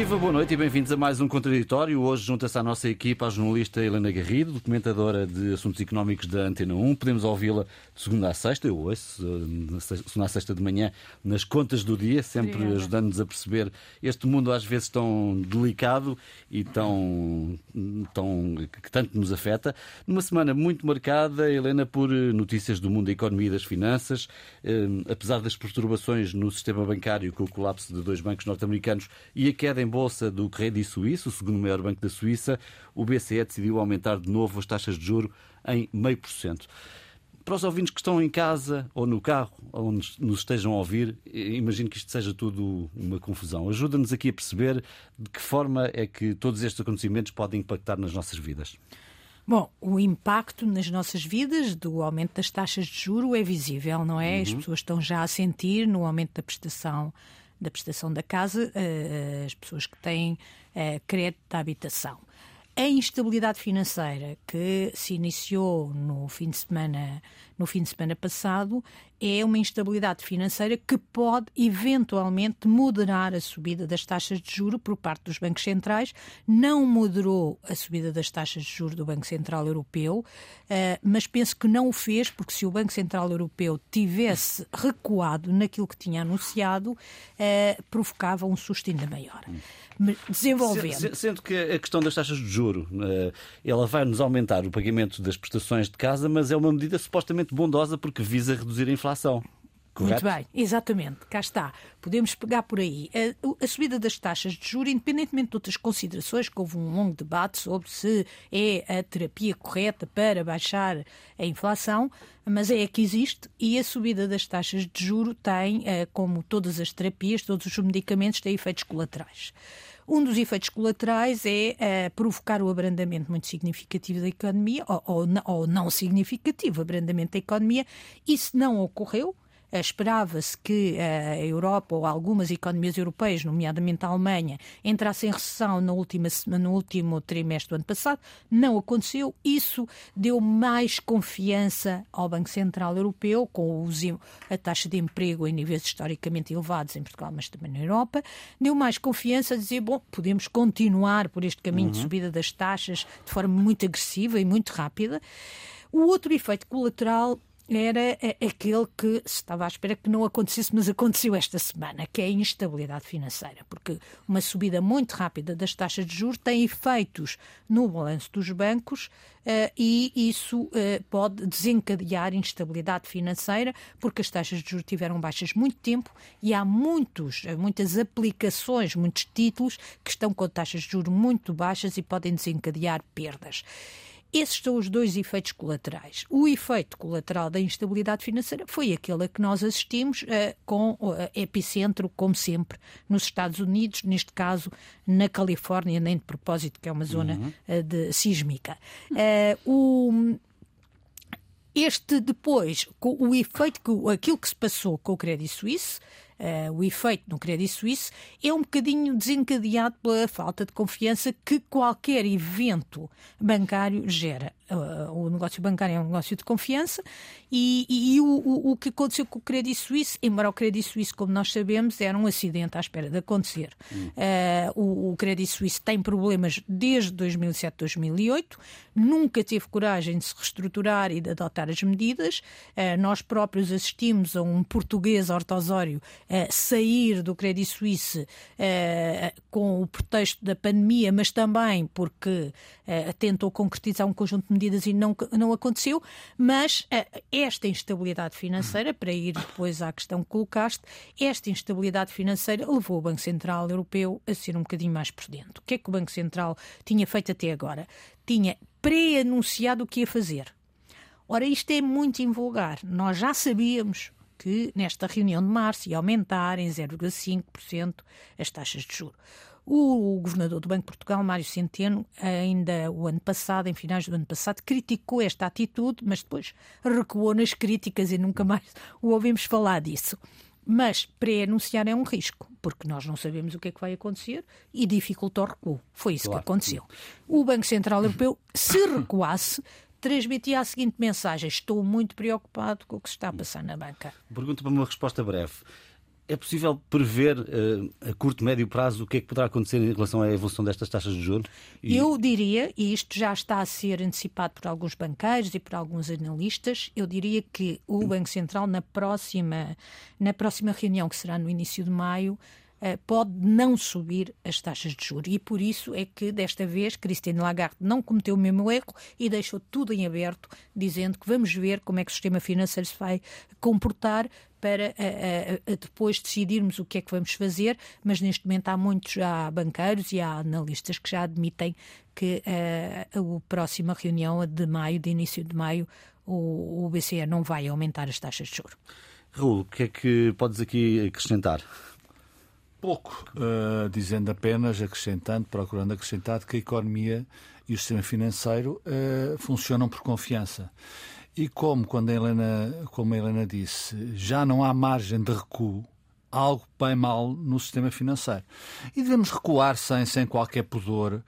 Viva, boa noite e bem-vindos a mais um Contraditório. Hoje junta-se à nossa equipa a jornalista Helena Garrido, documentadora de assuntos económicos da Antena 1. Podemos ouvi-la de segunda a sexta, eu ouço, de segunda a sexta de manhã, nas contas do dia, sempre ajudando-nos a perceber este mundo às vezes tão delicado e tão, tão que tanto nos afeta. Numa semana muito marcada, Helena, por notícias do mundo da economia e das finanças, eh, apesar das perturbações no sistema bancário com o colapso de dois bancos norte-americanos e a queda em bolsa do Credit Suisse, o segundo maior banco da Suíça, o BCE decidiu aumentar de novo as taxas de juro em meio por cento. Para os ouvintes que estão em casa ou no carro, onde nos estejam a ouvir, imagino que isto seja tudo uma confusão. Ajuda-nos aqui a perceber de que forma é que todos estes acontecimentos podem impactar nas nossas vidas. Bom, o impacto nas nossas vidas do aumento das taxas de juro é visível, não é? Uhum. As pessoas estão já a sentir no aumento da prestação da prestação da casa eh, as pessoas que têm eh, crédito de habitação. A instabilidade financeira que se iniciou no fim de semana, no fim de semana passado é uma instabilidade financeira que pode eventualmente moderar a subida das taxas de juro por parte dos bancos centrais. Não moderou a subida das taxas de juro do Banco Central Europeu, eh, mas penso que não o fez porque se o Banco Central Europeu tivesse recuado naquilo que tinha anunciado, eh, provocava um susto ainda maior. Desenvolvendo. Sendo que a questão das taxas de juro, eh, ela vai nos aumentar o pagamento das prestações de casa, mas é uma medida supostamente bondosa porque visa reduzir a inflação. Correto? Muito bem, exatamente, cá está. Podemos pegar por aí. A, a, subida das taxas de juros, independentemente de outras considerações, que houve um longo debate sobre se é a terapia correta para baixar a inflação, mas é a que existe e a subida das taxas de juro tem, eh, como todas as terapias, todos os medicamentos, têm efeitos colaterais. Um dos efeitos colaterais é uh, provocar o abrandamento muito significativo da economia, ou, ou, ou não significativo abrandamento da economia. Isso não ocorreu. Esperava-se que a Europa ou algumas economias europeias, nomeadamente a Alemanha, entrassem em recessão no, última, no último trimestre do ano passado. Não aconteceu. Isso deu mais confiança ao Banco Central Europeu, com a taxa de emprego em níveis historicamente elevados em Portugal, mas também na Europa. Deu mais confiança a dizer, bom, podemos continuar por este caminho uhum. de subida das taxas de forma muito agressiva e muito rápida. O outro efeito colateral era aquele que se estava à espera que não acontecesse, mas aconteceu esta semana, que é a instabilidade financeira, porque uma subida muito rápida das taxas de juros tem efeitos no balanço dos bancos uh, e isso uh, pode desencadear instabilidade financeira, porque as taxas de juros tiveram baixas muito tempo e há muitos, muitas aplicações, muitos títulos que estão com taxas de juros muito baixas e podem desencadear perdas. Esses são os dois efeitos colaterais. O efeito colateral da instabilidade financeira foi aquele a que nós assistimos uh, com uh, epicentro, como sempre, nos Estados Unidos, neste caso na Califórnia, nem de propósito, que é uma zona uhum. uh, de sísmica. o, este depois, o efeito, que, aquilo que se passou com o Credit Suisse, uh, o efeito no Credit Suisse é um bocadinho desencadeado pela falta de confiança que qualquer evento bancário gera. Uh, o negócio bancário é um negócio de confiança e, e, e o, o, o, que aconteceu com o Credit Suisse, embora o Credit Suisse, como nós sabemos, era um acidente à espera de acontecer. Hum. Uh, o, o Credit Suisse tem problemas desde 2007, 2008, nunca teve coragem de se reestruturar e de adotar as medidas. Uh, nós próprios assistimos a um português ortosório sair do Credit Suisse com o pretexto da pandemia, mas também porque tentou concretizar um conjunto de medidas e não, não aconteceu. Mas esta instabilidade financeira, para ir depois à questão que colocaste, esta instabilidade financeira levou o Banco Central Europeu a ser um bocadinho mais prudente. O que é que o Banco Central tinha feito até agora? Tinha pré-anunciado o que ia fazer. Ora, isto é muito invulgar. Nós já sabíamos que nesta reunião de março ia aumentar em 0,5% as taxas de juros. O governador do Banco de Portugal, Mário Centeno, ainda o ano passado, em finais do ano passado, criticou esta atitude, mas depois recuou nas críticas e nunca mais o ouvimos falar disso. Mas pré-anunciar é um risco, porque nós não sabemos o que é que vai acontecer e dificulta o recuo. Foi isso claro. que aconteceu. O Banco Central Europeu, se recuasse, transmitia a seguinte mensagem: Estou muito preocupado com o que se está a passar na banca. Pergunto para uma resposta breve. É possível prever uh, a curto, médio prazo o que é que poderá acontecer em relação à evolução destas taxas de juros? E... Eu diria, e isto já está a ser antecipado por alguns banqueiros e por alguns analistas, eu diria que o Banco Central, na próxima, na próxima reunião, que será no início de maio, pode não subir as taxas de juros. E por isso é que, desta vez, Christine Lagarde não cometeu o mesmo erro e deixou tudo em aberto, dizendo que vamos ver como é que o sistema financeiro se vai comportar para a, a, a depois decidirmos o que é que vamos fazer, mas neste momento há muitos já banqueiros e há analistas que já admitem que a, a próxima reunião de maio, de início de maio, o, o BCE não vai aumentar as taxas de juros. Raul, o que é que podes aqui acrescentar? Pouco, uh, dizendo apenas, acrescentando, procurando acrescentar que a economia e o sistema financeiro uh, funcionam por confiança. E como, quando a Helena, como a Helena disse, já não há margem de recuo, algo bem mal no sistema financeiro. E devemos recuar sem, sem qualquer pudor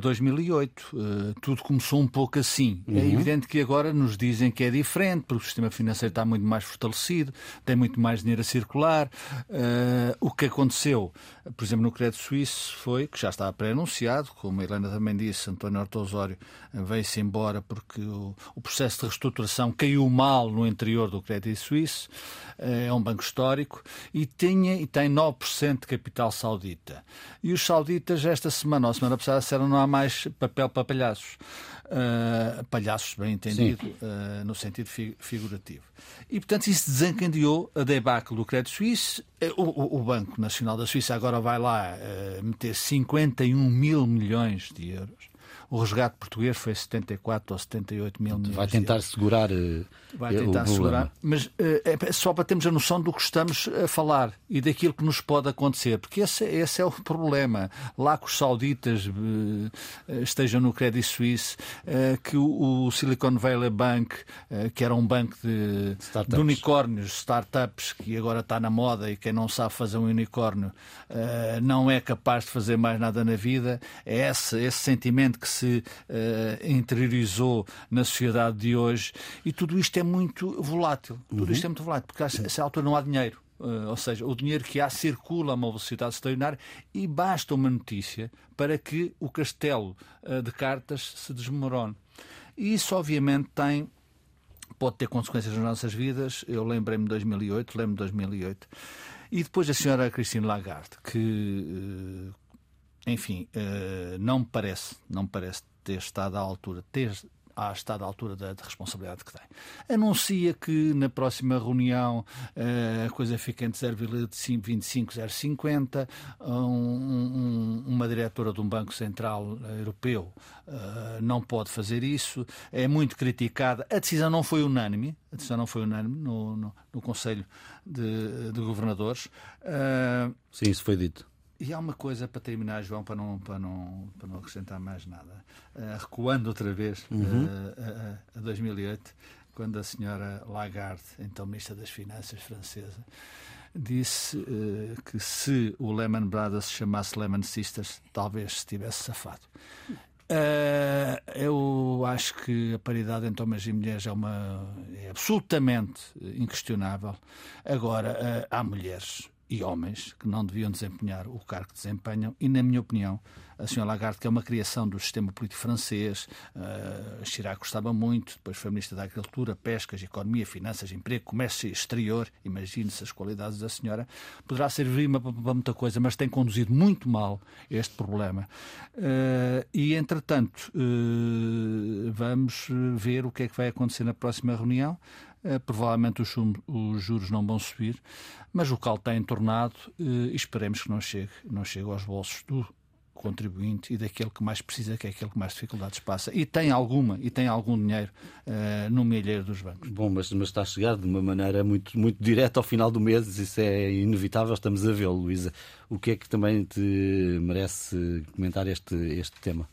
2008. Uh, eh, tudo começou um pouco assim. É uhum. É evidente que agora nos dizem que é diferente, porque o sistema financeiro está muito mais fortalecido, tem muito mais dinheiro a circular. Uh, o que aconteceu, por exemplo, no crédito suíço foi, que já estava pré-anunciado, como a Helena também disse, António Horto Osório veio-se embora porque o, o, processo de reestruturação caiu mal no interior do crédito suíço. Uh, é um banco histórico e, tinha, e tem 9% de capital saudita. E os sauditas, esta semana ou semana passada, disseram não há mais papel para palhaços. Uh, palhaços, bem entendido, uh, no sentido fi figurativo. E, portanto, isso desencadeou a debacle do Crédito Suíço. O, o, o, Banco Nacional da Suíça agora vai lá uh, meter 51 mil milhões de euros o resgate português foi 74 ou 78 mil milhões. Vai tentar segurar. Uh, Vai tentar segurar. Mas uh, é só para termos a noção do que estamos a falar e daquilo que nos pode acontecer, porque esse, esse é o problema. Lá que os sauditas uh, estejam no Credit Suisse, que o, Silicon Valley Bank, que era um banco de, de, unicórnios, startups, que agora está na moda e quem não sabe fazer um unicórnio não é capaz de fazer mais nada na vida, é esse, esse sentimento que se se uh, interiorizou na sociedade de hoje e tudo isto é muito volátil. Tudo uhum. isto é muito volátil, porque a essa altura não há dinheiro. Uh, ou seja, o dinheiro que há circula a uma velocidade extraordinária e basta uma notícia para que o castelo uh, de cartas se desmorone. E isso, obviamente, tem pode ter consequências nas nossas vidas. Eu lembrei-me de 2008, lembro-me de 2008. E depois a senhora Christine Lagarde, que enfim, uh, não me parece, não parece ter estado à altura, ter a estado à altura da, da, responsabilidade que tem. Anuncia que na próxima reunião uh, a coisa fica entre 0,25 e 0,50. Um, um, uma diretora de um Banco Central Europeu uh, não pode fazer isso. É muito criticada. A decisão não foi unânime. A decisão não foi unânime no, no, no Conselho de, de Governadores. Uh, Sim, isso foi dito. E há uma coisa para terminar, João, para não, para não, para não acrescentar mais nada. Uh, recuando outra vez uhum. uh, a, a 2008, quando a senhora Lagarde, então Ministra das Finanças francesa, disse uh, que se o Lehman Brothers se chamasse Lehman Sisters, talvez se tivesse safado. Uh, eu acho que a paridade entre homens e mulheres é, uma, é absolutamente inquestionável. Agora, uh, há mulheres e homens que não deviam desempenhar o cargo que desempenham, e, na minha opinião, a senhora Lagarde, que é uma criação do sistema político francês, uh, Chirac gostava muito, depois foi ministra da Agricultura, Pescas, Economia, Finanças, Emprego, Comércio Exterior, imagine-se as qualidades da senhora, poderá servir para, muita coisa, mas tem conduzido muito mal este problema. Uh, e, entretanto, uh, vamos ver o que é que vai acontecer na próxima reunião. Uh, provavelmente os, os, juros não vão subir, mas o cal está entornado uh, e esperemos que não chegue, não chegue aos bolsos do contribuinte e daquele que mais precisa, que é aquele que mais dificuldades passa. E tem alguma, e tem algum dinheiro uh, no milheiro dos bancos. Bom, mas, mas está a chegar de uma maneira muito, muito direta ao final do mês, isso é inevitável, estamos a vê-lo, Luísa. O que é que também te merece comentar este, este tema?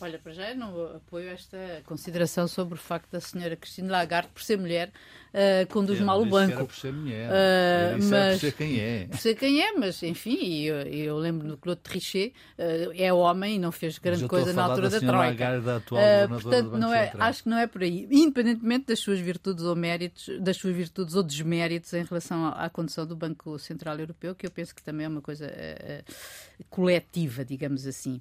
Olha, para já eu não apoio esta consideração sobre o facto da senhora Cristina Lagarde, por ser mulher, uh, conduz mal o banco. Era por ser mulher. Uh, mas, por ser quem é. Por ser quem é, mas enfim, eu, eu lembro do Claude Trichet, uh, é homem e não fez grande coisa na altura da, da Troika. Lagarde, da atual uh, portanto, não é, acho que não é por aí. Independentemente das suas virtudes ou méritos, das suas virtudes ou desméritos em relação à, à condução do Banco Central Europeu, que eu penso que também é uma coisa coletiva, digamos assim.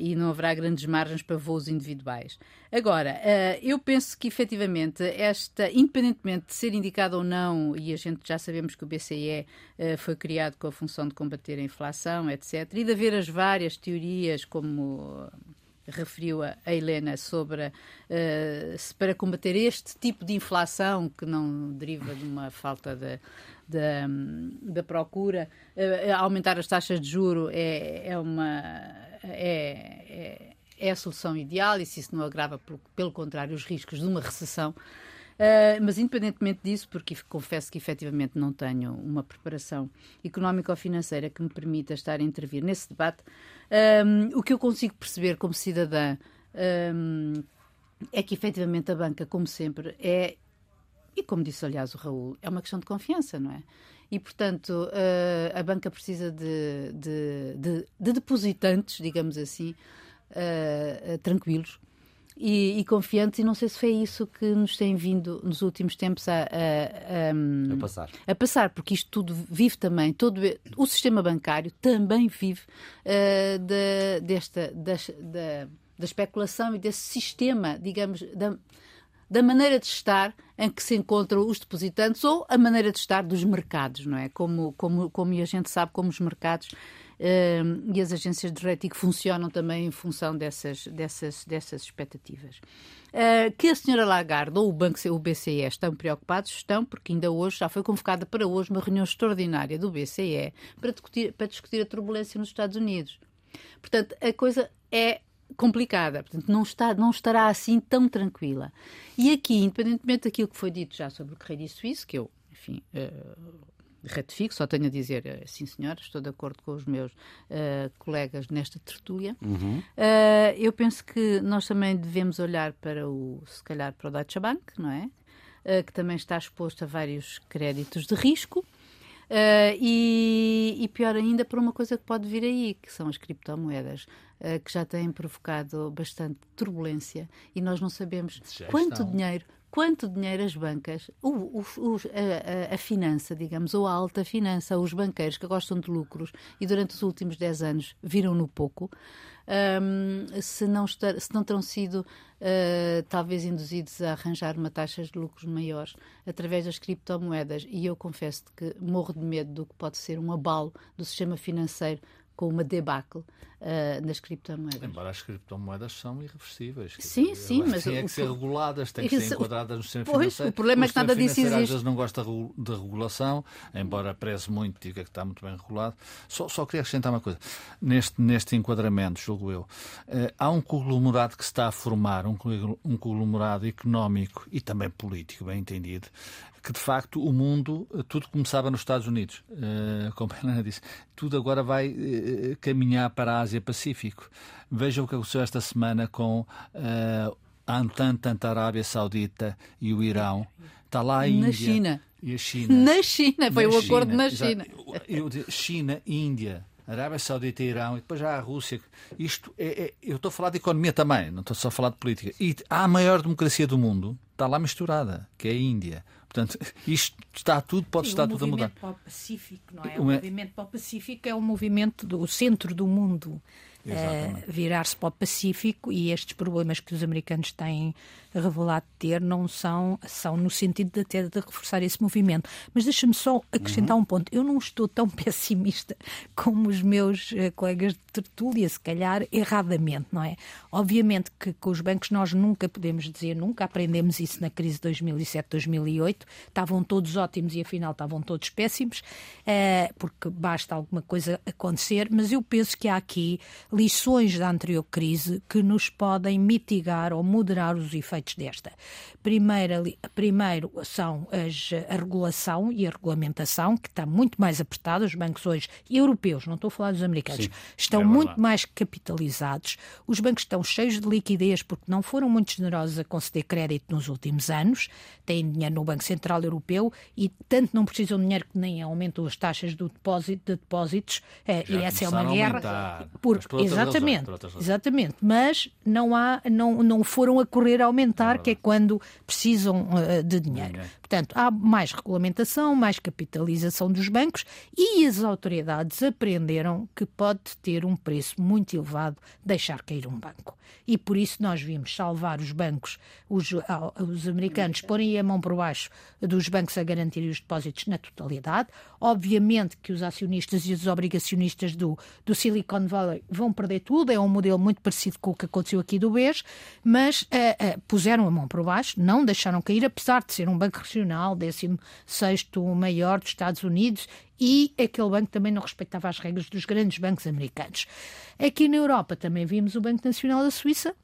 e não haverá grandes margens margens para voos individuais. Agora, uh, eu penso que efetivamente esta, independentemente de ser indicado ou não, e a gente já sabemos que o BCE eh, foi criado com a função de combater a inflação, etc., e de haver as várias teorias, como referiu a, Helena sobre uh, se para combater este tipo de inflação que não deriva de uma falta de, de, de procura, uh, aumentar as taxas de juro é, é uma é, é, é a solução ideal e se isso não agrava, pelo, pelo contrário, os riscos de uma recessão. Uh, mas independentemente disso, porque confesso que efetivamente não tenho uma preparação económica ou financeira que me permita estar a intervir nesse debate, um, o que eu consigo perceber como cidadã um, é que efetivamente a banca, como sempre, é, e como disse aliás o Raul, é uma questão de confiança, não é? E, portanto, uh, a banca precisa de, de, de, de depositantes, digamos assim, uh, tranquilos e, e, confiantes, e não sei se foi isso que nos tem vindo nos últimos tempos a, a, a, a, passar. a passar, porque isto tudo vive também, todo o sistema bancário também vive uh, de, desta, da, da, da especulação e desse sistema, digamos, da, da maneira de estar em que se encontram os depositantes ou a maneira de estar dos mercados, não é? Como, como, como a gente sabe, como os mercados e as agências de rating funcionam também em função dessas, dessas, dessas expectativas. Uh, que a senhora Lagarde ou o Banco o BCE estão preocupados? Estão, porque ainda hoje, já foi convocada para hoje uma reunião extraordinária do BCE para discutir, para discutir a turbulência nos Estados Unidos. Portanto, a coisa é complicada, portanto, não, está, não estará assim tão tranquila. E aqui, independentemente daquilo que foi dito já sobre o Correio Suíço, que eu, enfim, uh, ratifico, só tenho a dizer, eh, sim senhor, estou de acordo com os meus uh, colegas nesta tertúlia. Uhum. Uh, eu penso que nós também devemos olhar para o, se calhar, para o Deutsche Bank, não é? Uh, que também está exposto a vários créditos de risco. E, e, pior ainda, para uma coisa que pode vir aí, que são as criptomoedas, que já têm provocado bastante turbulência e nós não sabemos quanto dinheiro, quanto dinheiro as bancas, o, a, a, finança, digamos, ou a alta finança, os banqueiros que gostam de lucros e durante os últimos 10 anos viram-no pouco, um, se, não estar, se não terão sido uh, talvez induzidos a arranjar uma taxa de lucros maiores através das criptomoedas. E eu confesso que morro de medo do que pode ser um abalo do sistema financeiro com uma debacle uh, nas criptomoedas. Embora as criptomoedas são irreversíveis. Sim, dizer, sim, mas... Têm é que ser reguladas, têm que ser enquadradas no sistema pois, financeiro. o problema é que nada disso existe. Às vezes não gosta de regulação, embora preze muito diga que está muito bem regulado. Só, só queria acrescentar uma coisa. Neste, neste enquadramento, julgo eu, uh, há um conglomerado que se está a formar, um, um conglomerado económico e também político, bem entendido, que de facto o mundo, tudo começava nos Estados Unidos, uh, como a Helena disse, tudo agora vai uh, caminhar para a Ásia-Pacífico. Vejam o que aconteceu esta semana com uh, a Entente, a Arábia Saudita e o Irão. Está lá a Índia. Na China. E a China. Na China, foi na o acordo China, na China. Eu, eu, China, Índia. Arábia Saudita e Irão, e depois já a Rússia. Isto é, é, eu estou a falar de economia também, não estou só a falar de política. E a maior democracia do mundo está lá misturada, que é a Índia. Portanto, isto está tudo, pode Sim, estar tudo a mudar. O movimento para o Pacífico, não é? O, o movimento para o Pacífico é o movimento do centro do mundo. Uh, virar-se para o Pacífico e estes problemas que os americanos têm revelado ter não são, são no sentido de até de reforçar esse movimento. Mas deixa-me só acrescentar uhum. um ponto. Eu não estou tão pessimista como os meus uh, colegas de tertúlia, se calhar erradamente, não é? Obviamente que com os bancos nós nunca podemos dizer, nunca aprendemos isso na crise de 2007-2008, estavam todos ótimos e afinal estavam todos péssimos, uh, porque basta alguma coisa acontecer, mas eu penso que há aqui lições da anterior crise que nos podem mitigar ou moderar os efeitos desta. Primeira, primeiro são as, a regulação e a regulamentação, que está muito mais apertada. Os bancos hoje, europeus, não estou a falar dos americanos, Sim, estão é muito mais capitalizados. Os bancos estão cheios de liquidez porque não foram muito generosos a conceder crédito nos últimos anos. Têm dinheiro no Banco Central Europeu e tanto não precisam de dinheiro que nem aumentam as taxas do depósito, de depósitos. É, e essa é uma guerra. Por, exatamente, razões, exatamente. Mas não, há, não, não foram a correr a aumentar, que é quando precisam uh, de dinheiro. Portanto, há mais regulamentação, mais capitalização dos bancos e as autoridades aprenderam que pode ter um preço muito elevado deixar cair um banco. E por isso nós vimos salvar os bancos, os, os americanos porem a mão por baixo dos bancos a garantir os depósitos na totalidade. Obviamente que os acionistas e os obrigacionistas do, do Silicon Valley vão perder tudo, é um modelo muito parecido com o que aconteceu aqui do BES, mas uh, uh, puseram a mão por baixo, não deixaram cair, apesar de ser um banco regional, 16 maior dos Estados Unidos, e aquele banco também não respeitava as regras dos grandes bancos americanos. Aqui na Europa também vimos o Banco Nacional da Suíça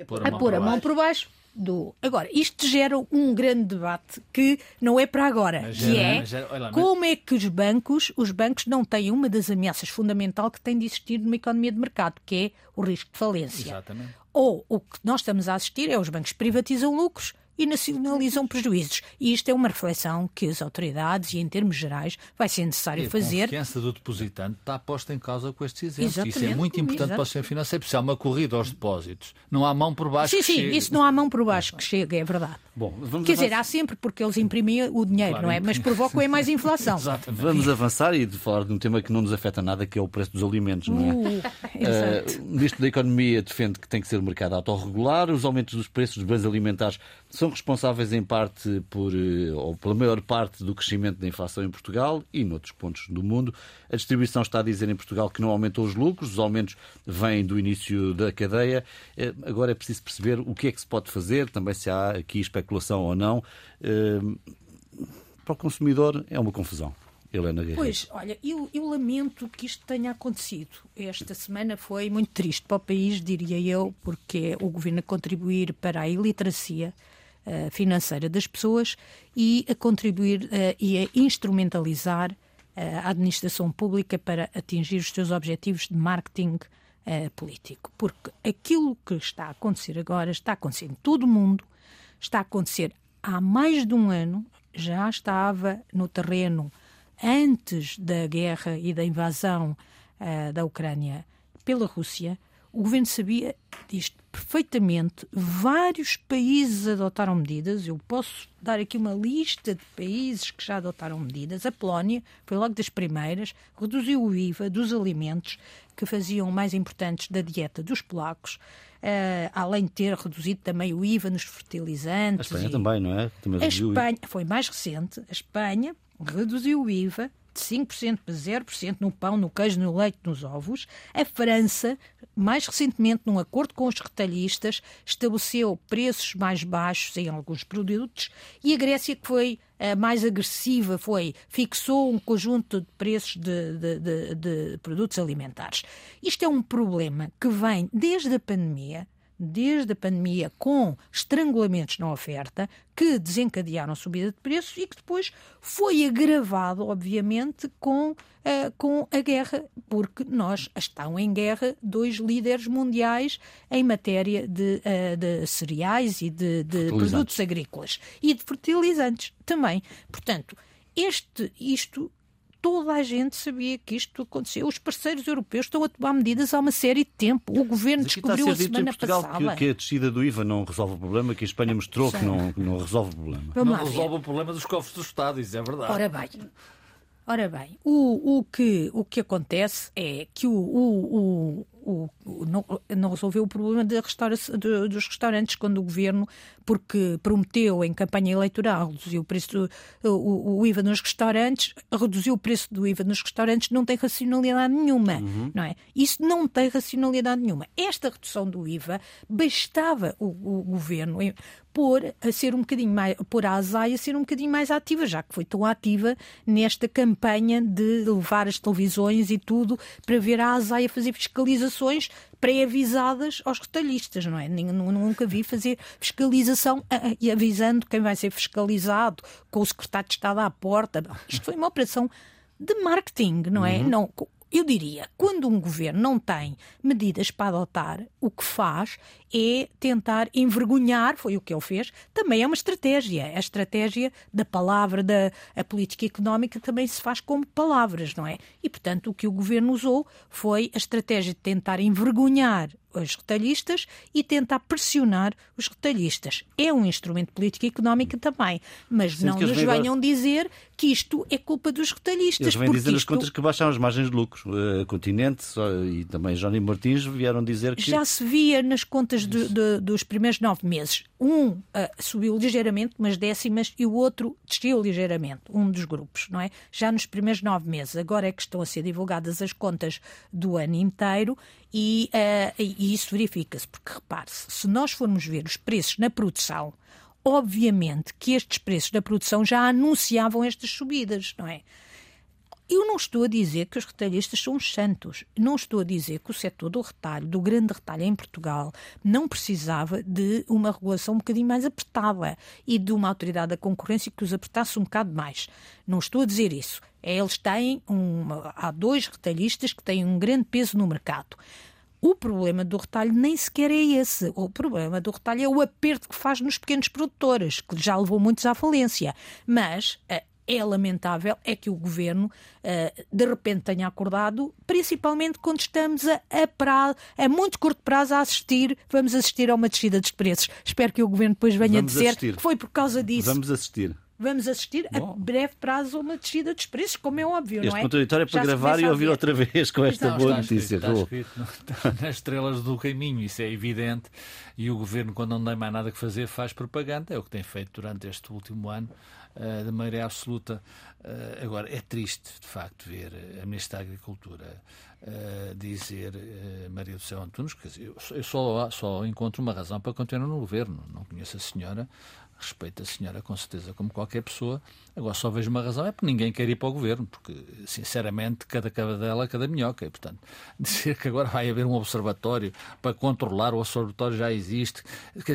a pôr a, mão, pôr a mão por baixo do. Agora, isto gera um grande debate que não é para agora, mas que é gera, como é que os bancos, os bancos não têm uma das ameaças fundamental que tem de existir numa economia de mercado, que é o risco de falência. Exatamente. Ou o que nós estamos a assistir é os bancos privatizam lucros e nacionalizam prejuízos. E isto é uma reflexão que as autoridades e, em termos gerais, vai ser necessário e a fazer. A confiança do depositante está posta em causa com estes exemplos. Exatamente. Isso é muito importante Exato. para o sistema financeiro. Se há uma corrida aos depósitos, não há mão por baixo sim, que sim, Sim, isso não há mão por baixo que chega, é verdade. Bom, Quer dizer, há sempre porque eles imprimem o dinheiro, claro, não é? Mas provocam é mais inflação. Exatamente. Vamos avançar e de falar de um tema que não nos afeta nada, que é o preço dos alimentos, não é? Uh, uh, o Ministro da Economia defende que tem que ser o mercado autorregular. Os aumentos dos preços dos bens alimentares são responsáveis em parte por, eh, ou pela maior parte do crescimento da inflação em Portugal e noutros pontos do mundo. A distribuição está a dizer em Portugal que não aumentou os lucros, os aumentos vêm do início da cadeia. Eh, agora é preciso perceber o que é que se pode fazer, também se há aqui especulação ou não. Eh, para o consumidor é uma confusão. Helena Guerreiro. Pois, olha, eu, eu, lamento que isto tenha acontecido. Esta semana foi muito triste para o país, diria eu, porque o governo a contribuir para a iliteracia uh, financeira das pessoas e a contribuir uh, e a instrumentalizar uh, a administração pública para atingir os seus objetivos de marketing político. Porque aquilo que está a acontecer agora está a acontecer em todo o mundo, está a acontecer. Há mais de um ano, já estava no terreno antes da guerra e da invasão uh, da Ucrânia pela Rússia, o governo sabia disto perfeitamente. Vários países adotaram medidas. Eu posso dar aqui uma lista de países que já adotaram medidas. A Polónia foi logo das primeiras, reduziu o IVA dos alimentos que faziam mais importantes da dieta dos polacos. Uh, além de ter reduzido também o IVA nos fertilizantes. A Espanha e... também, não é? Também a Espanha foi mais recente. A Espanha reduziu o IVA de 5% para 0% no pão, no queijo, no leite, nos ovos. A França, mais recentemente, num acordo com os retalhistas, estabeleceu preços mais baixos em alguns produtos e a Grécia, que foi a mais agressiva, foi fixou um conjunto de preços de, de, de, de produtos alimentares. Isto é um problema que vem desde a pandemia desde a pandemia com estrangulamentos na oferta que desencadearam a subida de preços e que depois foi agravado, obviamente, com, uh, com a guerra, porque nós estão em guerra dois líderes mundiais em matéria de, uh, de cereais e de, de produtos agrícolas e de fertilizantes também. Portanto, este, isto toda a gente sabia que isto aconteceu. Os parceiros europeus estão a tomar medidas há uma série de tempo. O governo descobriu a, semana passada. Que, que a descida do IVA não resolve o problema, que a Espanha mostrou Sim. que não, não resolve o problema. Vamos não resolve o problema dos cofres do Estado, isso é verdade. Ora bem. Ora bem, o, o, que, o que acontece é que o, o, o, não, resolveu o problema restaura, de, dos restaurantes quando o governo, porque prometeu em campanha eleitoral reduzir o preço do, o, o, IVA nos restaurantes, reduziu o preço do IVA nos restaurantes, não tem racionalidade nenhuma, uhum. não é? Isso não tem racionalidade nenhuma. Esta redução do IVA bastava o, o governo pôr a ser um bocadinho mais, pôr a ASAI a ser um bocadinho mais ativa, já que foi tão ativa nesta campanha de levar as televisões e tudo para ver a ASAI a fazer fiscalizações fiscalizações pré-avisadas aos retalhistas, não é? Nunca vi fazer fiscalização e avisando quem vai ser fiscalizado, com o secretário de Estado à porta. Isto foi uma operação de marketing, não é? Uhum. Não, eu diria, quando um governo não tem medidas para adotar, o que faz é tentar envergonhar, foi o que ele fez, também é uma estratégia. A estratégia da palavra, da a política económica também se faz com palavras, não é? E, portanto, o que o governo usou foi a estratégia de tentar envergonhar os retalhistas e tentar pressionar os retalhistas. É um instrumento político e económico também, mas não nos venham dizer que isto é culpa dos retalhistas. Eles vêm dizer isto... as contas que baixaram as margens de lucro. Uh, Continente e também Johnny Martins vieram dizer que. Já se via nas contas de, de, dos primeiros nove meses. Um uh, subiu ligeiramente, umas décimas, e o outro desceu ligeiramente, um dos grupos, não é? Já nos primeiros nove meses. Agora é que estão a ser divulgadas as contas do ano inteiro e, uh, e isso verifica-se, porque repare-se, se nós formos ver os preços na produção, obviamente que estes preços da produção já anunciavam estas subidas, não é? Eu não estou a dizer que os retalhistas são os santos. Não estou a dizer que o setor do retalho, do grande retalho em Portugal, não precisava de uma regulação um bocadinho mais apertada e de uma autoridade da concorrência que os apertasse um bocado mais. Não estou a dizer isso. É, eles têm há dois retalhistas que têm um grande peso no mercado. O problema do retalho nem sequer é esse. O problema do retalho é o aperto que faz nos pequenos produtores, que já levou muitos à falência. Mas eh, é lamentável é que o governo uh, de repente tenha acordado, principalmente quando estamos a, a, prazo, a muito curto prazo a assistir, vamos assistir a uma descida dos preços. Espero que o governo depois venha vamos dizer assistir. que foi por causa disso. Vamos assistir. Vamos assistir Bom. a breve prazo a uma descida dos preços, como é óbvio, este não é? contraditório é para Já gravar e ouvir outra vez com esta não, boa notícia. Escrito, está escrito, está nas estrelas do caminho, isso é evidente. E o governo, quando não tem mais nada que fazer, faz propaganda. É o que tem feito durante este último ano de maneira absoluta. Uh, agora, é triste, de facto, ver a Ministra da Agricultura uh, dizer, Maria do Céu Antunes, que eu, só, só encontro uma razão para continuar no governo. Não conheço a senhora, respeito a senhora com certeza como qualquer pessoa. Agora só vejo uma razão, é porque ninguém quer ir para o governo, porque sinceramente cada cadela, cada minhoca. E, portanto, dizer que agora vai haver um observatório para controlar, o observatório já existe.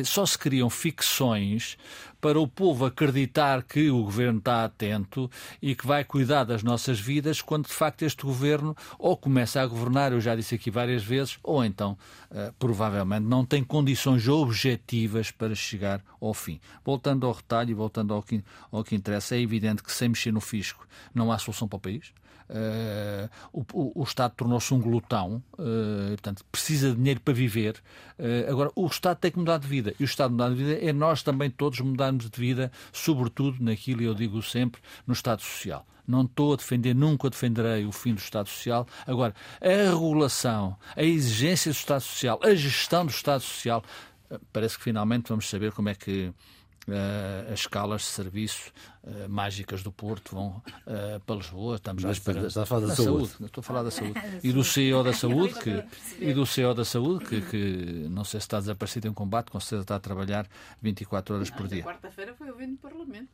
Só se criam ficções para o povo acreditar que o governo está atento e que vai cuidar das nossas vidas, quando de facto este governo ou começa a governar, eu já disse aqui várias vezes, ou então uh, provavelmente não tem condições objetivas para chegar ao fim. Voltando ao retalho e voltando ao que, ao que interessa, é evidente que sem mexer no fisco não há solução para o país. Uh, o, o, Estado tornou-se um glutão, uh, portanto, precisa de dinheiro para viver. Uh, agora, o Estado tem que mudar de vida. E o Estado mudar de vida é nós também todos mudarmos de vida, sobretudo naquilo, eu digo sempre, no Estado Social. Não estou a defender, nunca defenderei o fim do Estado Social. Agora, a regulação, a exigência do Estado Social, a gestão do Estado Social, parece que finalmente vamos saber como é que as escalas de serviço uh, mágicas do Porto vão uh, para Lisboa. Estamos Mas, a, está a falar da, da saúde. saúde. Estou a falar da saúde. E do CEO da saúde, que, e do CEO da saúde, que, que não sei se está desaparecido em combate, com certeza está a trabalhar 24 horas por dia. Quarta-feira foi ouvido no Parlamento.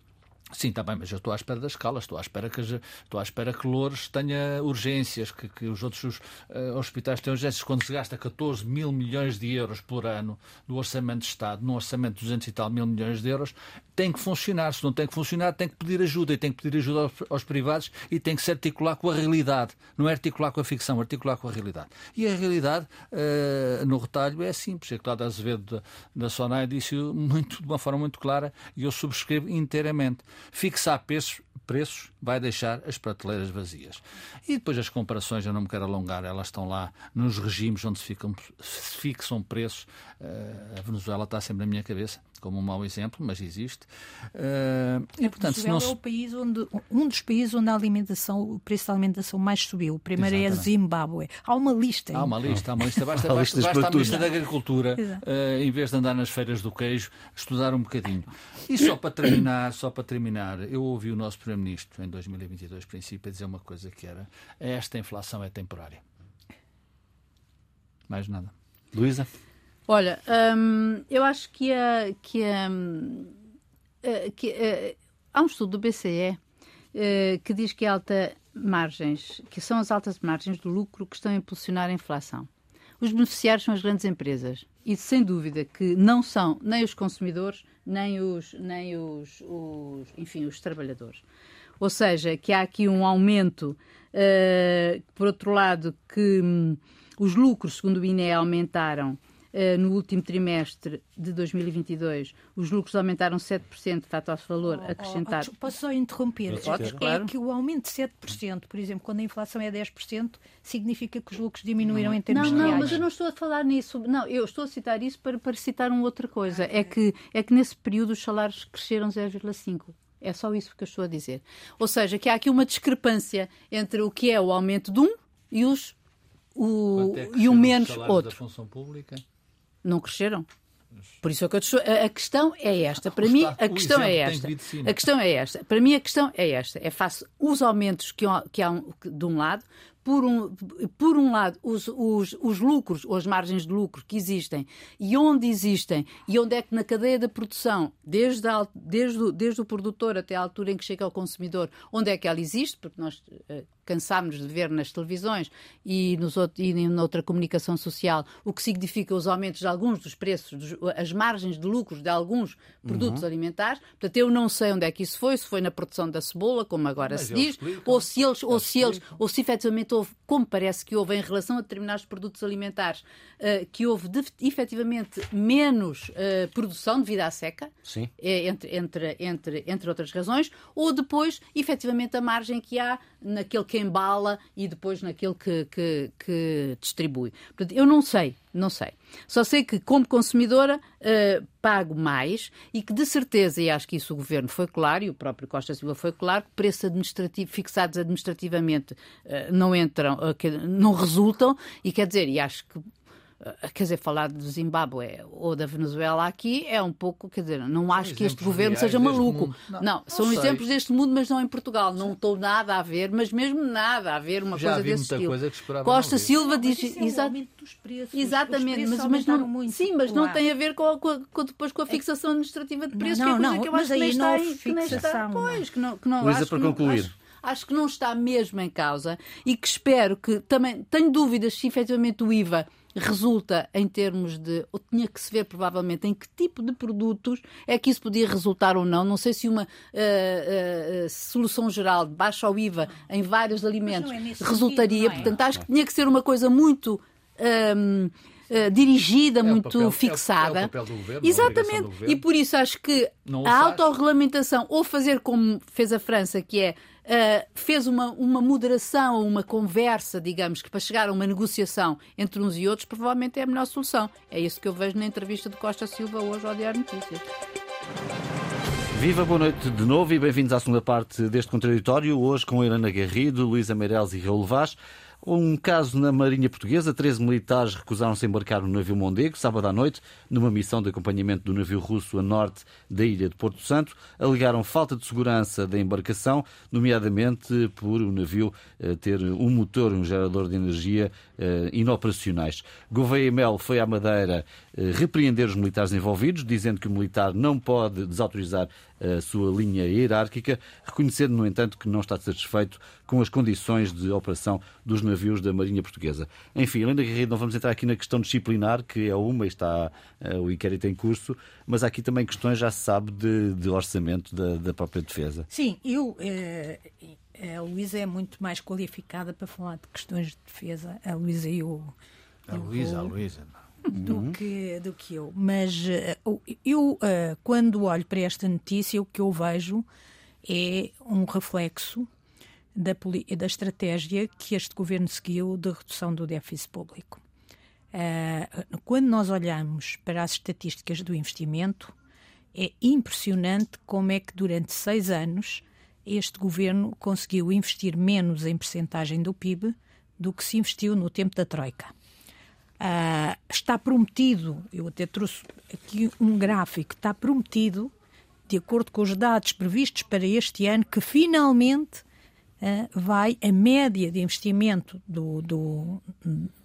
Sim, está bem, mas eu estou à espera das escalas, estou à espera que, estou à espera que Loures tenha urgências, que, que os outros uh, hospitais tenham urgências. Quando se gasta 14 mil milhões de euros por ano no Orçamento de Estado, num orçamento de 200 e tal mil milhões de euros, tem que funcionar. Se não tem que funcionar, tem que pedir ajuda, e tem que pedir ajuda aos, aos privados e tem que se articular com a realidade. Não é articular com a ficção, é articular com a realidade. E a realidade, uh, no retalho, é simples. É Cláudio Azevedo da, da Sonai disse muito, de uma forma muito clara e eu subscrevo inteiramente Fixar preços, preços vai deixar as prateleiras vazias. E depois as comparações, eu não me quero alongar, elas estão lá nos regimes onde se, ficam, se fixam preços. Uh, a Venezuela está sempre na minha cabeça como um mau exemplo, mas existe. Uh, e, portanto, se não... é o país onde, um dos países onde a alimentação, o preço da alimentação mais subiu. O primeiro Exatamente. é Zimbábue. Há uma lista. Há uma lista, há uma lista. Basta, basta, basta a lista da agricultura, uh, em vez de andar nas feiras do queijo, estudar um bocadinho. E só para terminar, só para terminar, eu ouvi o nosso Primeiro-Ministro em 2022, princípio, a dizer uma coisa que era esta inflação é temporária. Mais nada. Luísa? Olha, hum, eu acho que, a, que, a, eh, que eh, há um estudo do BCE eh, que diz que alta margens, que são as altas margens do lucro que estão a impulsionar a inflação. Os beneficiários são as grandes empresas e sem dúvida que não são nem os consumidores nem os, nem os, os enfim, os trabalhadores. Ou seja, que há aqui um aumento, uh, por outro lado, que um, os lucros, segundo o INE, aumentaram no último trimestre de 2022, os lucros aumentaram 7% face ao valor oh, acrescentado. Oh, oh, posso só interromper? Podes, é claro. que o aumento de 7%, por exemplo, quando a inflação é 10%, significa que os lucros diminuíram em termos não, reais. Não, mas eu não estou a falar nisso. Não, eu estou a citar isso para, para citar uma outra coisa. É que, é que nesse período os salários cresceram 0,5%. É só isso que eu estou a dizer. Ou seja, que há aqui uma discrepância entre o que é o aumento de um e os o, é e o menos outro. Da função pública? Não cresceram. Por isso é que eu estou... a, questão é esta. Para mim, a questão é esta. A questão é esta. Para mim, a questão é esta. É face os aumentos que, que há de um lado, por um, por um lado, os, os, os lucros, ou as margens de lucro que existem e onde existem, e onde é que na cadeia da produção, desde, a, desde, o, desde o produtor até a altura em que chega ao consumidor, onde é que ela existe, porque nós uh, cansámos de ver nas televisões e, nos outro, e noutra comunicação social o que significa os aumentos de alguns dos preços, dos, as margens de lucros de alguns produtos uhum. alimentares. Portanto, eu não sei onde é que isso foi, se foi na produção da cebola, como agora Mas se diz, explicam. ou se eles, ou se eles, ou se efetivamente houve, como parece que houve em relação a determinados produtos alimentares, uh, que houve de, efetivamente menos uh, produção devido à seca, Sim. entre, entre, entre, entre outras razões, ou depois, efetivamente, a margem que há naquele que embala e depois naquele que, que, que distribui. Eu não sei, não sei. Só sei que, como consumidora, uh, pago mais e que, de certeza, e acho que isso o Governo foi claro, e o próprio Costa Silva foi claro, que preços administrativos, fixados administrativamente uh, não entram, que, não resultam, e quer dizer, e acho que eh, quer dizer, falar do Zimbábue ou da Venezuela aqui é um pouco, quer dizer, não acho que este governo seja maluco. Não, não, são sei. exemplos deste mundo, mas não em Portugal. Não estou nada a ver, mas mesmo nada a ver uma Já coisa desse estilo. Coisa que Costa Silva diz. É exa... dos preços. Exatamente, preços mas, mas não, muito, sim, mas não tem a ver com, com, com, depois com a fixação administrativa de preços, não, que é coisa não, que eu acho que nem está, aí, que nem está. Pois, que não, que não, Luísa, para concluir. Acho que não está mesmo em causa e que espero que também tenho dúvidas se efetivamente o IVA resulta em termos de. ou tinha que se ver provavelmente em que tipo de produtos é que isso podia resultar ou não. Não sei se uma uh, uh, solução geral de baixo ao IVA em vários alimentos é resultaria. Sentido, é? Portanto, acho que tinha que ser uma coisa muito. Um, Uh, dirigida, é muito papel, fixada. É o, é o governo, Exatamente. E por isso acho que a autorregulamentação, ou fazer como fez a França, que é uh, fez uma, uma moderação, uma conversa, digamos, que para chegar a uma negociação entre uns e outros, provavelmente é a melhor solução. É isso que eu vejo na entrevista de Costa Silva hoje ao Diário Notícias. Viva, boa noite de novo e bem-vindos à segunda parte deste contraditório. Hoje com Helena Garrido, Luísa Meireles e Raul Vaz. Um caso na Marinha Portuguesa. 13 militares recusaram-se a embarcar no navio Mondego, sábado à noite, numa missão de acompanhamento do navio russo a norte da ilha de Porto Santo. Alegaram falta de segurança da embarcação, nomeadamente por o navio eh, ter um motor, um gerador de energia eh, inoperacionais. Gouveia Mel foi à Madeira eh, repreender os militares envolvidos, dizendo que o militar não pode desautorizar a sua linha hierárquica, reconhecendo, no entanto, que não está satisfeito com as condições de operação dos navios da Marinha Portuguesa. Enfim, Helena Guerreiro, não vamos entrar aqui na questão disciplinar, que é uma e está uh, o inquérito em curso, mas há aqui também questões, já se sabe, de, de orçamento da, da, própria defesa. Sim, eu. Eh, a Luísa é muito mais qualificada para falar de questões de defesa. A Luísa e o. A Luísa, a Luísa do, uhum. que, do que eu. Mas uh, eu, uh, quando olho para esta notícia, o que eu vejo é um reflexo da, da estratégia que este governo seguiu de redução do déficit público. Uh, quando nós olhamos para as estatísticas do investimento, é impressionante como é que durante seis anos este governo conseguiu investir menos em percentagem do PIB do que se investiu no tempo da Troika. Uh, está prometido, eu até trouxe aqui um gráfico, está prometido, de acordo com os dados previstos para este ano, que finalmente uh, vai a média de investimento do, do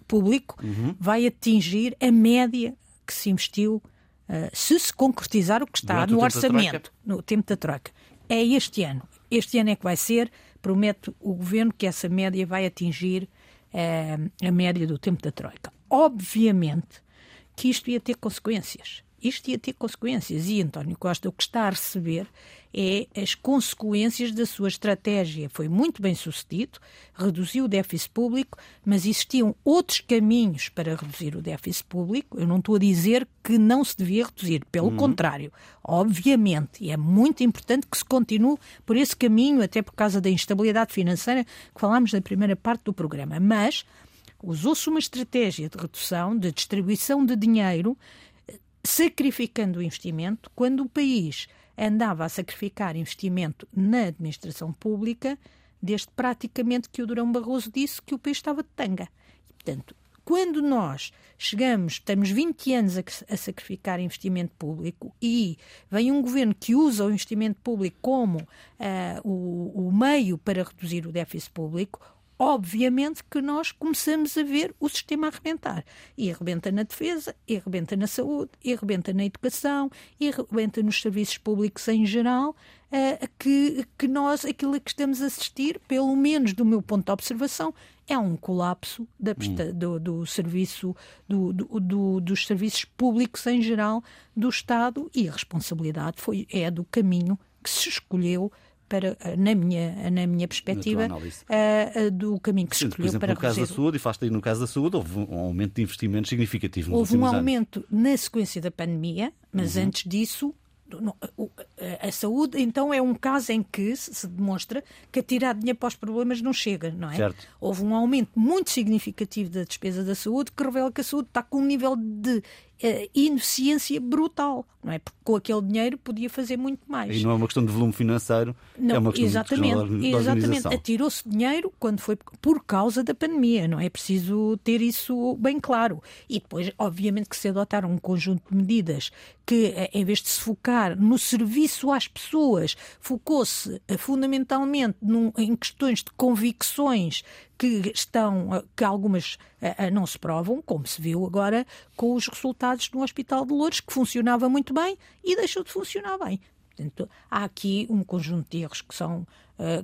público uhum. vai atingir a média que se investiu uh, se se concretizar o que está Durante no orçamento, no tempo da troca. É este ano. Este ano é que vai ser, promete o governo que essa média vai atingir a média do tempo da troika. Obviamente que isto ia ter consequências isto ia ter consequências. E António Costa o que está a receber é as consequências da sua estratégia. Foi muito bem sucedido, reduziu o déficit público, mas existiam outros caminhos para reduzir o déficit público. Eu não estou a dizer que não se devia reduzir, pelo uhum. contrário, obviamente, e é muito importante que se continue por esse caminho, até por causa da instabilidade financeira que falámos na primeira parte do programa. Mas usou-se uma estratégia de redução, de distribuição de dinheiro sacrificando o investimento, quando o país andava a sacrificar investimento na administração pública, desde praticamente que o Durão Barroso disse que o país estava de tanga. Portanto, quando nós chegamos, estamos 20 anos a, a, sacrificar investimento público e vem um governo que usa o investimento público como uh, o, o meio para reduzir o déficit público, obviamente que nós começamos a ver o sistema arrebentar. E arrebenta na defesa, e arrebenta na saúde, e arrebenta na educação, e arrebenta nos serviços públicos em geral, uh, que, que nós, aquilo a que estamos a assistir, pelo menos do meu ponto de observação, é um colapso da, hum. do, do, serviço, do, do, dos serviços públicos em geral do Estado e a responsabilidade foi, é do caminho que se escolheu para, na minha, na minha perspectiva, uh, do caminho que se escolheu Sim, por exemplo, para no caso da saúde, e faz aí no caso da saúde, houve um aumento de investimentos significativo Houve um aumento anos. na sequência da pandemia, mas uhum. antes disso a saúde, então, é um caso em que se demonstra que a tirar dinheiro para os problemas não chega, não é? Certo. Houve um aumento muito significativo da despesa da saúde que revela que a saúde está com um nível de uh, ineficiência brutal, não é? Porque com aquele dinheiro podia fazer muito mais. E não é uma questão de volume financeiro, não, é uma questão exatamente, de, Exatamente, atirou-se dinheiro quando foi por causa da pandemia, não é? preciso ter isso bem claro. E depois, obviamente, que se adotaram um conjunto de medidas que, eh, em vez de se focar no serviço às pessoas, focou-se eh, fundamentalmente num, em questões de convicções que estão, eh, que algumas uh, não se provam, como se viu agora com os resultados no Hospital de Louros, que funcionava muito bem e deixou de funcionar bem. Portanto, há aqui um conjunto de erros que são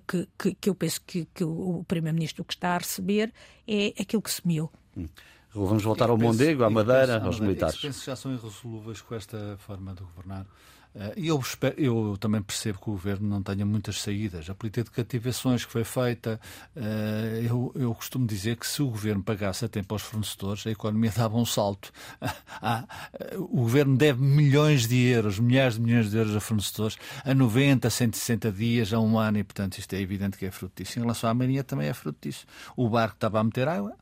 que, que, que, eu penso que, que o Primeiro-Ministro que está a receber é aquilo que semeou. Hum. Vamos voltar ao Mondego, à Madeira, aos militares. Penso que já são irresolúveis com esta forma de governar. Eh, e eu, eu, também percebo que o governo não tenha muitas saídas. A política de cativações que foi feita, eh, eu, eu costumo dizer que se o governo pagasse a tempo aos fornecedores, a economia dava um salto. Ah, o governo deve milhões de euros, milhares de milhões de euros a fornecedores, a 90, 160 dias, a um ano, e portanto isto é evidente que é fruto disso. Em relação à Marinha também é fruto disso. O barco estava a meter água,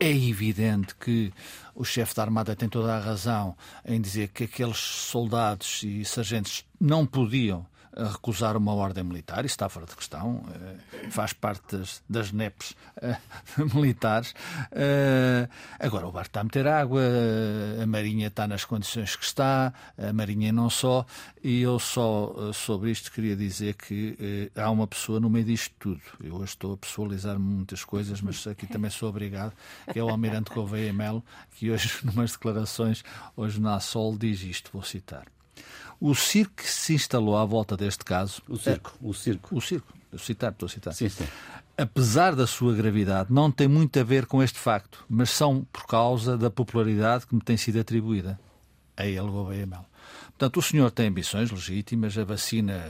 é evidente que o chefe da Armada tem toda a razão em dizer que aqueles soldados e sargentos não podiam recusar uma ordem militar, isso está fora de questão, eh, faz parte das, das NEPs eh, militares. Eh, agora, o barco está a meter água, a Marinha está nas condições que está, a Marinha não só, e eu só sobre isto queria dizer que há uma pessoa no meio disto tudo. Eu hoje estou a pessoalizar muitas coisas, mas aqui também sou obrigado, que é o Almirante Gouveia Melo, que hoje, numas declarações, hoje na Sol, diz isto, vou citar. O circo que se instalou à volta deste caso. O circo, é, o circo. O circo, estou a citar, estou a citar. Sim, sim. Apesar da sua gravidade, não tem muito a ver com este facto, mas são por causa da popularidade que me tem sido atribuída a ele, Gouveia Melo. Portanto, o senhor tem ambições legítimas, a vacina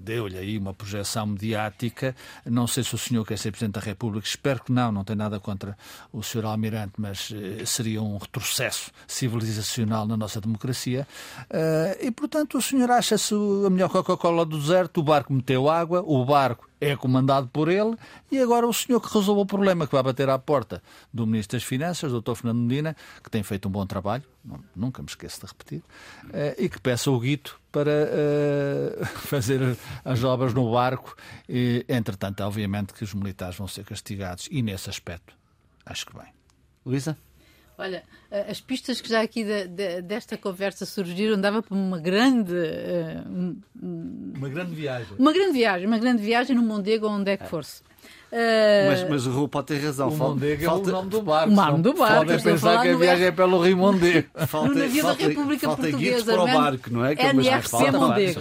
deu-lhe aí uma projeção mediática. Não sei se o senhor quer ser Presidente da República, espero que não, não tem nada contra o senhor Almirante, mas eh, seria um retrocesso civilizacional na nossa democracia. Uh, e, portanto, o senhor acha-se a melhor Coca-Cola do deserto, o barco meteu água, o barco é comandado por ele e agora o senhor que resolve o problema, que vai bater à porta do Ministro das Finanças, Dr. Fernando Medina, que tem feito um bom trabalho, nunca me esqueço de repetir, eh, e que peça o guito para uh, fazer as obras no barco. E, entretanto, obviamente que os militares vão ser castigados e nesse aspecto, acho que bem. Luísa? Olha, as pistas que já aqui de, de, desta conversa surgiram dava para uma grande. Uh, uma grande viagem. Uma grande viagem, uma grande viagem no Mondego ou onde é que fosse. Uh... Mas, mas o Rui pode ter razão. O Mondego falta... é o nome do barco. O nome do barco. Podem pensar que a viagem é pelo Rio Mondego. Falta, no navio da República falta Portuguesa. para o barco, não é? Que NRC é Mondego.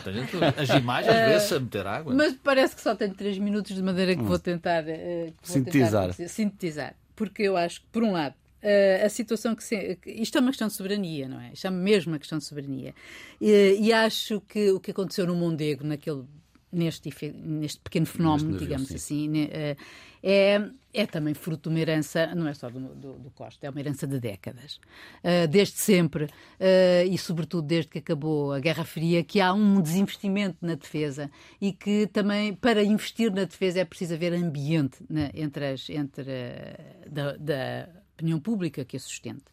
As imagens uh... vê-se a meter água. Mas parece que só tenho 3 minutos de maneira que vou tentar, uh, vou sintetizar. Tentar sintetizar. Porque eu acho que, por um lado, uh, a situação que, se, Isto é uma questão de soberania, não é? Isto é mesmo uma questão de soberania. E, e acho que o que aconteceu no Mondego, naquele neste, neste pequeno fenómeno, navio, digamos sim. assim, né, é, é também fruto de uma herança, não é só do, do, do Costa, é uma herança de décadas. Uh, desde sempre, uh, e sobretudo desde que acabou a Guerra Fria, que há um desinvestimento na defesa e que também, para investir na defesa, é preciso haver ambiente né, entre, as, entre uh, da, da opinião pública que a sustente.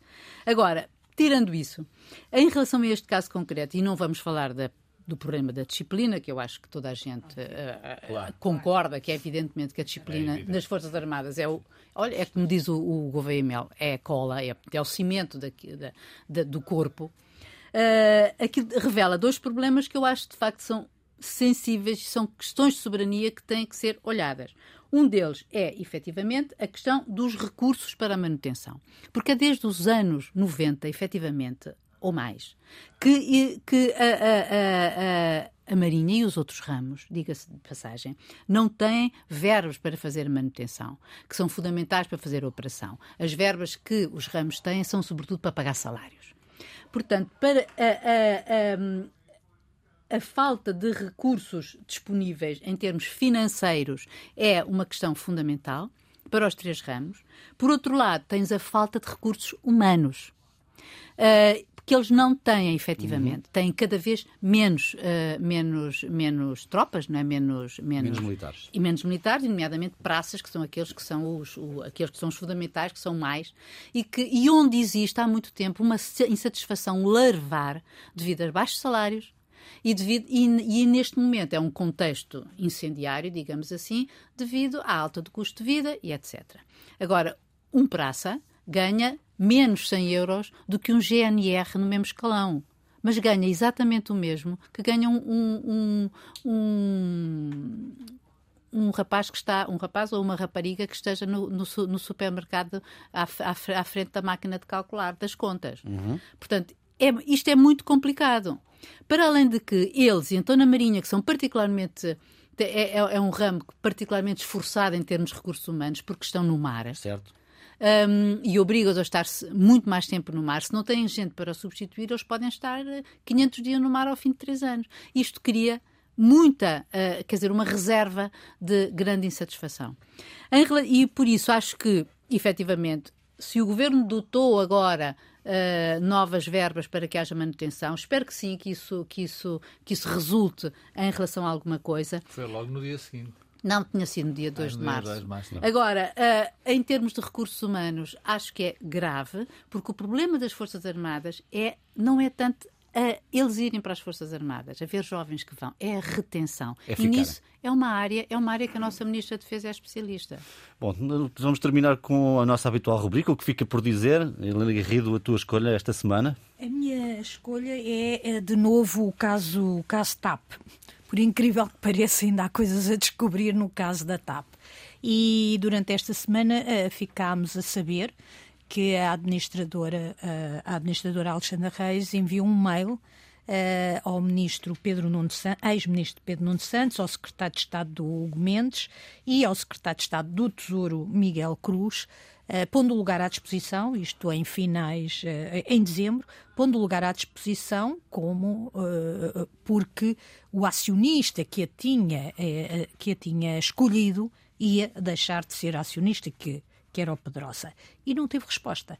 Agora, tirando isso, em relação a este caso concreto, e não vamos falar da do problema da disciplina, que eu acho que toda a gente uh, claro. concorda que é evidentemente que a disciplina é nas Forças Armadas é o. Olha, é como diz o, o Gouveia Mel, é a cola, é, é o cimento daqui, da, da, do corpo. Uh, aqui revela dois problemas que eu acho de facto são sensíveis, são questões de soberania que têm que ser olhadas. Um deles é, efetivamente, a questão dos recursos para a manutenção. Porque é desde os anos 90, efetivamente, ou mais, que, que a, a, a, a, Marinha e os outros ramos, diga-se de passagem, não têm verbas para fazer manutenção, que são fundamentais para fazer a operação. As verbas que os ramos têm são, sobretudo, para pagar salários. Portanto, para a, a falta de recursos disponíveis em termos financeiros é uma questão fundamental para os três ramos. Por outro lado, tens a falta de recursos humanos. Uh, que eles não têm, efetivamente. Uhum. Têm cada vez menos, uh, menos, menos tropas, não é? menos, menos, menos militares. E menos militares, nomeadamente praças, que são aqueles que são os, o, aqueles que são os fundamentais, que são mais, e, que, e onde existe há muito tempo uma insatisfação larvar devido a baixos salários, e, devido, e, e, neste momento é um contexto incendiário, digamos assim, devido à alta do custo de vida e etc. Agora, um praça ganha menos 100 euros do que um GNR no mesmo escalão. Mas ganha exatamente o mesmo que ganha um, um, um, um rapaz que está, um rapaz ou uma rapariga que esteja no, no, no supermercado à, à, à, frente da máquina de calcular das contas. Uhum. Portanto, é, isto é muito complicado. Para além de que eles, e então na Marinha, que são particularmente. É, é, é um ramo particularmente esforçado em termos de recursos humanos, porque estão no mar. Certo um, e obriga-os a estar muito mais tempo no mar. Se não têm gente para substituir, eles podem estar 500 eh, dias no mar ao fim de 3 anos. Isto cria muita, uh, quer dizer, uma reserva de grande insatisfação. Em, e por isso acho que, efetivamente, se o governo dotou agora uh, novas verbas para que haja manutenção, espero que sim, que isso, que isso, que isso resulte em relação a alguma coisa. Foi logo no dia seguinte. Não, tinha sido no dia 2 ah, de março. 2 de março Agora, uh, em termos de recursos humanos, acho que é grave, porque o problema das Forças Armadas é, não é tanto uh, eles irem para as Forças Armadas, a ver jovens que vão, é a retenção. É e nisso é uma área, é uma área que a nossa Ministra da Defesa é especialista. Bom, vamos terminar com a nossa habitual rubrica, o que fica por dizer. Helena Garrido, a tua escolha esta semana? A minha escolha é, é de novo, o caso, o caso TAP por incrível que pareça, ainda há coisas a descobrir no caso da TAP. E durante esta semana uh, ficámos a saber que a administradora, a administradora Alexandra Reis enviou um mail uh, ao ministro Pedro Nuno ex-ministro Pedro Nuno Santos, ao secretário de Estado do Hugo Mendes e ao secretário de Estado do Tesouro Miguel Cruz, Uh, pondo o lugar à disposição, isto em finais, uh, em dezembro, pondo o lugar à disposição como porque o acionista que a tinha que a tinha escolhido ia deixar de ser acionista que que era o Pedrosa e não teve resposta.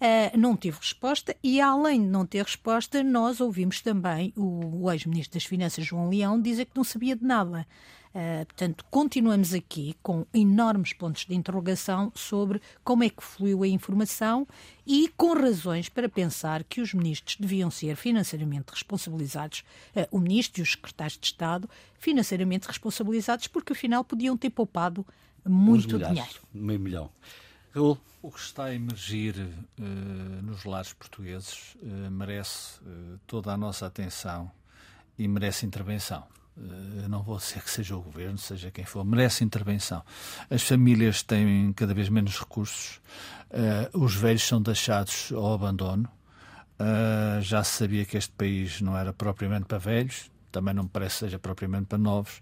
Uh, não teve resposta e, além de não ter resposta, nós ouvimos também o, o ex-ministro das Finanças, João Leão, dizer que não sabia de nada. Uh, portanto, continuamos aqui com enormes pontos de interrogação sobre como é que fluiu a informação e com razões para pensar que os ministros deviam ser financeiramente responsabilizados, uh, o ministro e os secretários de Estado, financeiramente responsabilizados, porque afinal podiam ter poupado muito dinheiro. Meio milhão. Raul? O que está a emergir uh, nos lares portugueses merece toda a nossa atenção e merece intervenção. Eu não vou dizer que seja o governo, seja quem for, merece intervenção. As famílias têm cada vez menos recursos, uh, os velhos são deixados ao abandono. Uh, já se sabia que este país não era propriamente para velhos, também não me parece seja propriamente para novos,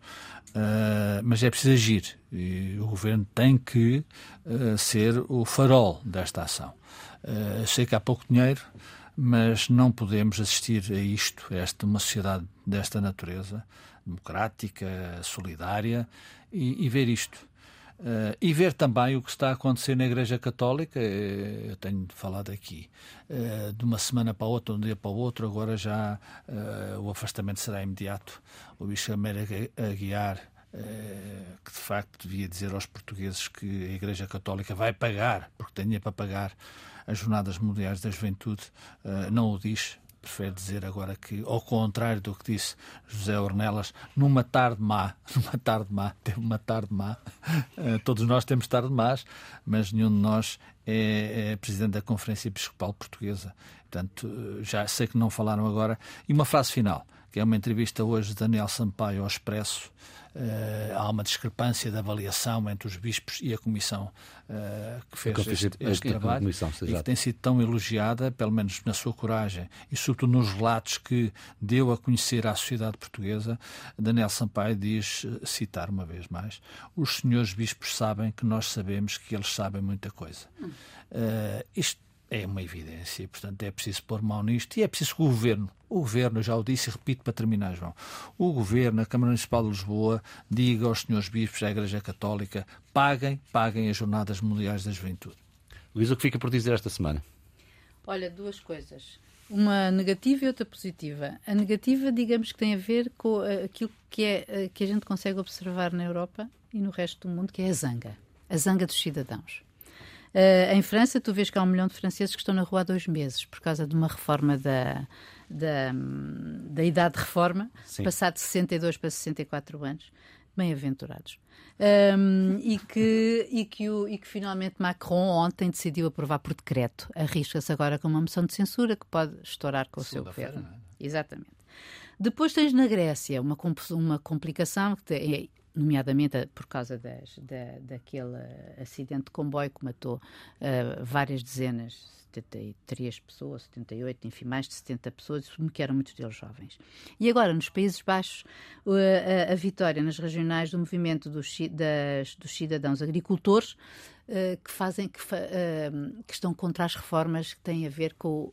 uh, mas é preciso agir e o governo tem que uh, ser o farol desta ação. Uh, sei que há pouco dinheiro, mas não podemos assistir a isto, a esta uma sociedade desta natureza, democrática, solidária, e, e ver isto. Uh, e ver também o que está a acontecer na Igreja Católica, uh, eu tenho falado aqui, uh, de uma semana para outra, de um dia para o outro, agora já o afastamento será imediato. O Bispo Aguiar, que de facto devia dizer aos portugueses que a Igreja Católica vai pagar, porque tem para pagar as Jornadas Mundiais da Juventude, não o diz, prefere dizer agora que, ao contrário do que disse José Ornelas, numa tarde má, numa tarde má, teve uma tarde má, uh, todos nós temos tarde más, mas nenhum de nós é, é, presidente da Conferência Episcopal Portuguesa. Portanto, uh, já sei que não falaram agora. E uma frase final, que é uma entrevista hoje de Daniel Sampaio ao Expresso, Uh, há uma discrepância de avaliação entre os bispos e a comissão uh, que fez este, este trabalho e que tem sido tão elogiada, pelo menos na sua coragem e sobretudo nos relatos que deu a conhecer à sociedade portuguesa. Daniel Sampaio diz, eh, citar uma vez mais, os senhores bispos sabem que nós sabemos que eles sabem muita coisa. Uh, isto é uma evidência, portanto é preciso pôr mão nisto e é preciso que o Governo, o Governo, já o disse e repito para terminar, João, o Governo, a Câmara Municipal de Lisboa, diga aos senhores bispos da Igreja Católica, paguem, paguem as Jornadas Mundiais da Juventude. Luís, o que fica por dizer esta semana? Olha, duas coisas. Uma negativa e outra positiva. A negativa, digamos que tem a ver com eh, aquilo que, é, eh, que a gente consegue observar na Europa e no resto do mundo, que é a zanga. A zanga dos cidadãos. Uh, em França, tu vês que há um milhão de franceses que estão na rua há dois meses por causa de uma reforma da, da, da idade de reforma, Sim. passar de 62 para 64 anos. Bem-aventurados. Um, e, que, e, que o, e que finalmente Macron ontem decidiu aprovar por decreto. Arrisca-se agora com uma moção de censura que pode estourar com o seu governo. É? Exatamente. Depois tens na Grécia uma, uma complicação que é nomeadamente por causa das, da, daquele acidente de comboio que matou uh, várias dezenas, 73 pessoas, 78, enfim, mais de 70 pessoas, que eram muitos deles jovens. E agora, nos Países Baixos, a, a vitória nas regionais do movimento dos, das, dos cidadãos agricultores uh, que fazem, que, uh, que estão contra as reformas que têm a ver com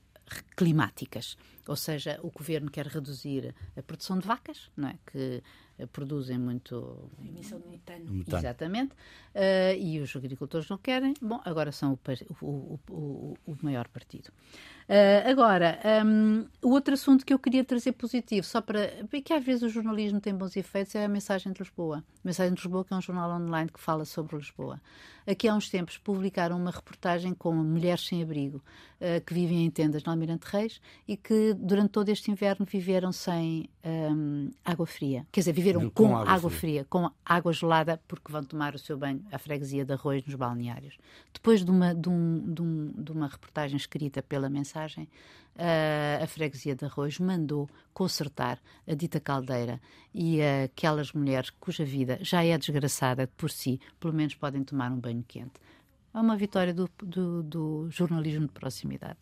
climáticas, ou seja, o governo quer reduzir a produção de vacas, não é? Que produzem muito. A emissão de metano. metano. Exatamente. Uh, e os agricultores não querem. Bom, agora são o, o, o, o maior partido. Uh, agora, um, o outro assunto que eu queria trazer positivo, só para. que às vezes o jornalismo tem bons efeitos, é a Mensagem de Lisboa. A Mensagem de Lisboa, que é um jornal online que fala sobre Lisboa. Aqui há uns tempos publicaram uma reportagem com mulheres sem abrigo uh, que vivem em tendas no Almirante Reis e que durante todo este inverno viveram sem um, água fria. Quer dizer, viveram com, com água, água fria. fria. com água gelada, porque vão tomar o seu banho à freguesia de arroz nos balneários. Depois de uma, de, um, de, um, de uma reportagem escrita pela mensagem, uh, a freguesia de arroz mandou consertar a dita caldeira e uh, aquelas mulheres cuja vida já é desgraçada por si, pelo menos podem tomar um banho quente. É uma vitória do, do, do jornalismo de proximidade.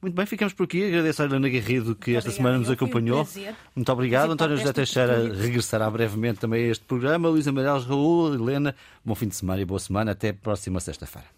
Muito bem, ficamos por aqui. Agradeço a Helena Guerrido que Muito esta semana nos acompanhou. Um Muito obrigado. António José Teixeira regressará brevemente também a este programa. Luísa Amarelos, Raul, Helena, bom fim de semana e boa semana. Até a próxima sexta-feira.